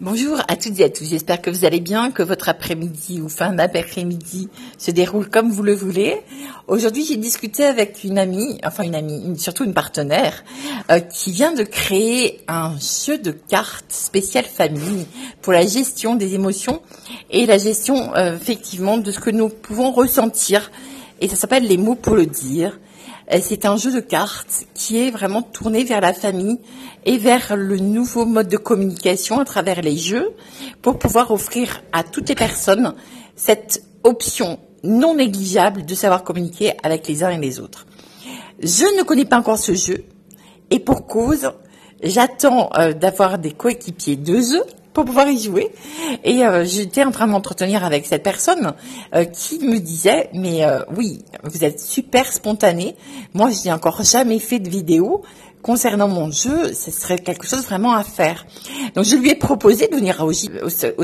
Bonjour à toutes et à tous, j'espère que vous allez bien, que votre après-midi ou fin d'après-midi se déroule comme vous le voulez. Aujourd'hui, j'ai discuté avec une amie, enfin une amie, surtout une partenaire, euh, qui vient de créer un jeu de cartes spécial famille pour la gestion des émotions et la gestion euh, effectivement de ce que nous pouvons ressentir. Et ça s'appelle les mots pour le dire. Euh, c'est un jeu de cartes qui est vraiment tourné vers la famille et vers le nouveau mode de communication à travers les jeux pour pouvoir offrir à toutes les personnes cette option non négligeable de savoir communiquer avec les uns et les autres. Je ne connais pas encore ce jeu et pour cause, j'attends euh, d'avoir des coéquipiers de jeu pour pouvoir y jouer. Et euh, j'étais en train de m'entretenir avec cette personne euh, qui me disait, mais euh, oui, vous êtes super spontané. Moi, je n'ai encore jamais fait de vidéo concernant mon jeu, ce serait quelque chose vraiment à faire. Donc je lui ai proposé de venir au,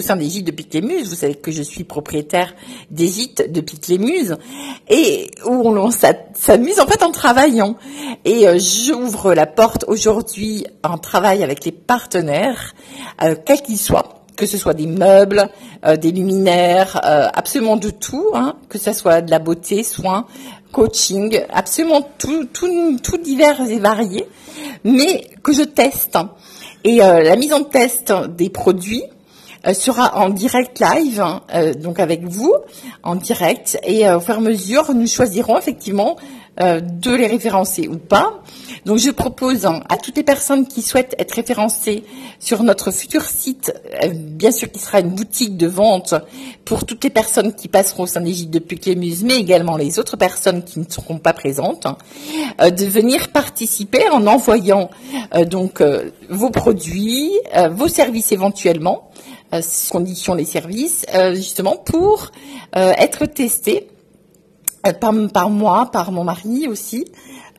sein des gîtes de Muses. Vous savez que je suis propriétaire des gîtes de Pique les Muses et où on, s'amuse en fait en travaillant. Et euh, j'ouvre la porte aujourd'hui en travail avec les partenaires, euh, quels qu'ils soient que ce soit des meubles, euh, des luminaires, euh, absolument de tout, hein, que ce soit de la beauté, soins, coaching, absolument tout, tout, tout divers et variés, mais que je teste. Et euh, la mise en test des produits sera en direct live, hein, donc avec vous, en direct, et au fur et à mesure, nous choisirons effectivement de les référencer ou pas. Donc je propose à toutes les personnes qui souhaitent être référencées sur notre futur site, euh, bien sûr qui sera une boutique de vente pour toutes les personnes qui passeront au sein des gîtes de Puclémuse, mais également les autres personnes qui ne seront pas présentes, euh, de venir participer en envoyant euh, donc vos produits, vos services éventuellement, conditions les services, justement pour être testés par, par moi, par mon mari aussi,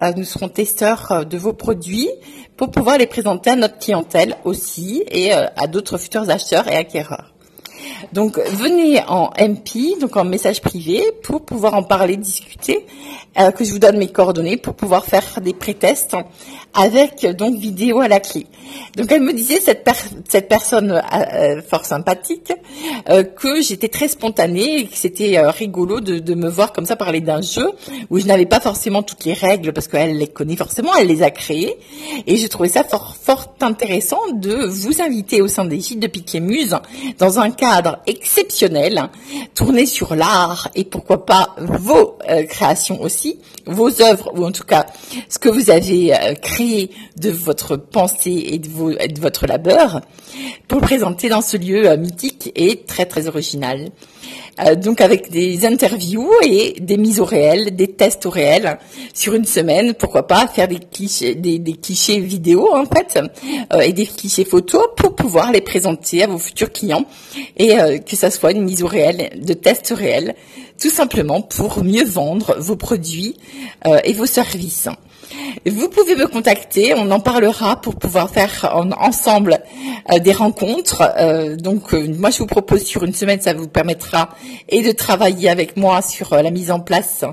euh, nous serons testeurs euh, de vos produits pour pouvoir les présenter à notre clientèle aussi et euh, à d'autres futurs acheteurs et acquéreurs. Donc venez en MP, donc en message privé, pour pouvoir en parler, discuter, euh, que je vous donne mes coordonnées pour pouvoir faire des pré-tests avec donc vidéo à la clé. Donc elle me disait cette, cette personne euh, euh, fort sympathique que j'étais très spontanée et que c'était rigolo de, me voir comme ça parler d'un jeu où je n'avais pas forcément toutes les règles parce qu'elle les connaît forcément, elle les a créées et je trouvais ça fort fort intéressant de vous inviter au sein des gîtes de Piquet Muse dans un cadre exceptionnel, tourné sur l'art et pourquoi pas vos euh, créations aussi, vos œuvres ou en tout cas ce que vous avez euh, créé de votre pensée et de, votre labeur pour présenter dans ce lieu euh, mythique et très très original. Donc avec des interviews et des mises au réel, des tests au réel sur une semaine, pourquoi pas faire des clichés, des, clichés vidéo en fait et des clichés photos pour pouvoir les présenter à vos futurs clients et euh, que ça soit une mise au réel, de tests réels, tout simplement pour mieux vendre vos produits et vos services. Vous pouvez me contacter, on en parlera pour pouvoir faire ensemble euh, des rencontres. Euh, donc euh, moi je vous propose sur une semaine, ça vous permettra et de travailler avec moi sur la mise en place,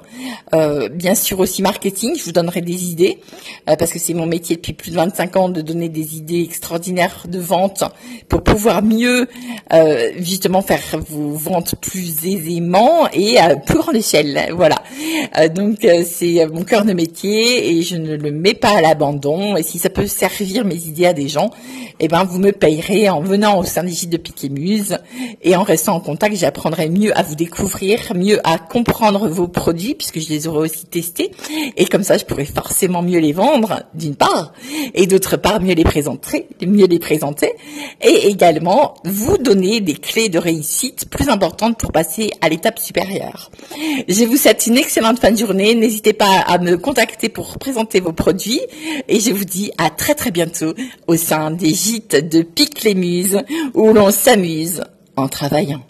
bien sûr aussi marketing, je vous donnerai des idées, parce que c'est mon métier depuis plus de 25 ans de donner des idées extraordinaires de vente pour pouvoir mieux justement faire vos ventes plus aisément et à plus grande échelle. Voilà. donc c'est mon cœur de métier et je ne le mets pas à l'abandon. Et si ça peut servir mes idées à des gens, eh ben vous me payerez en venant au gîtes de Piquet Muse et en restant en contact, j'apprendrai mieux à vous découvrir, mieux à comprendre vos produits puisque je les aurai aussi testés. Et comme ça, je pourrai forcément mieux les vendre d'une part et d'autre part mieux les présenter, mieux les présenter et également vous donner des clés de réussite plus importantes pour passer à l'étape supérieure. Je vous souhaite une excellente fin de journée. N'hésitez pas à me contacter pour présenter vos produits et je vous dis à très très bientôt au sein des gîtes de Pique les Muses où l'on s'amuse en travaillant.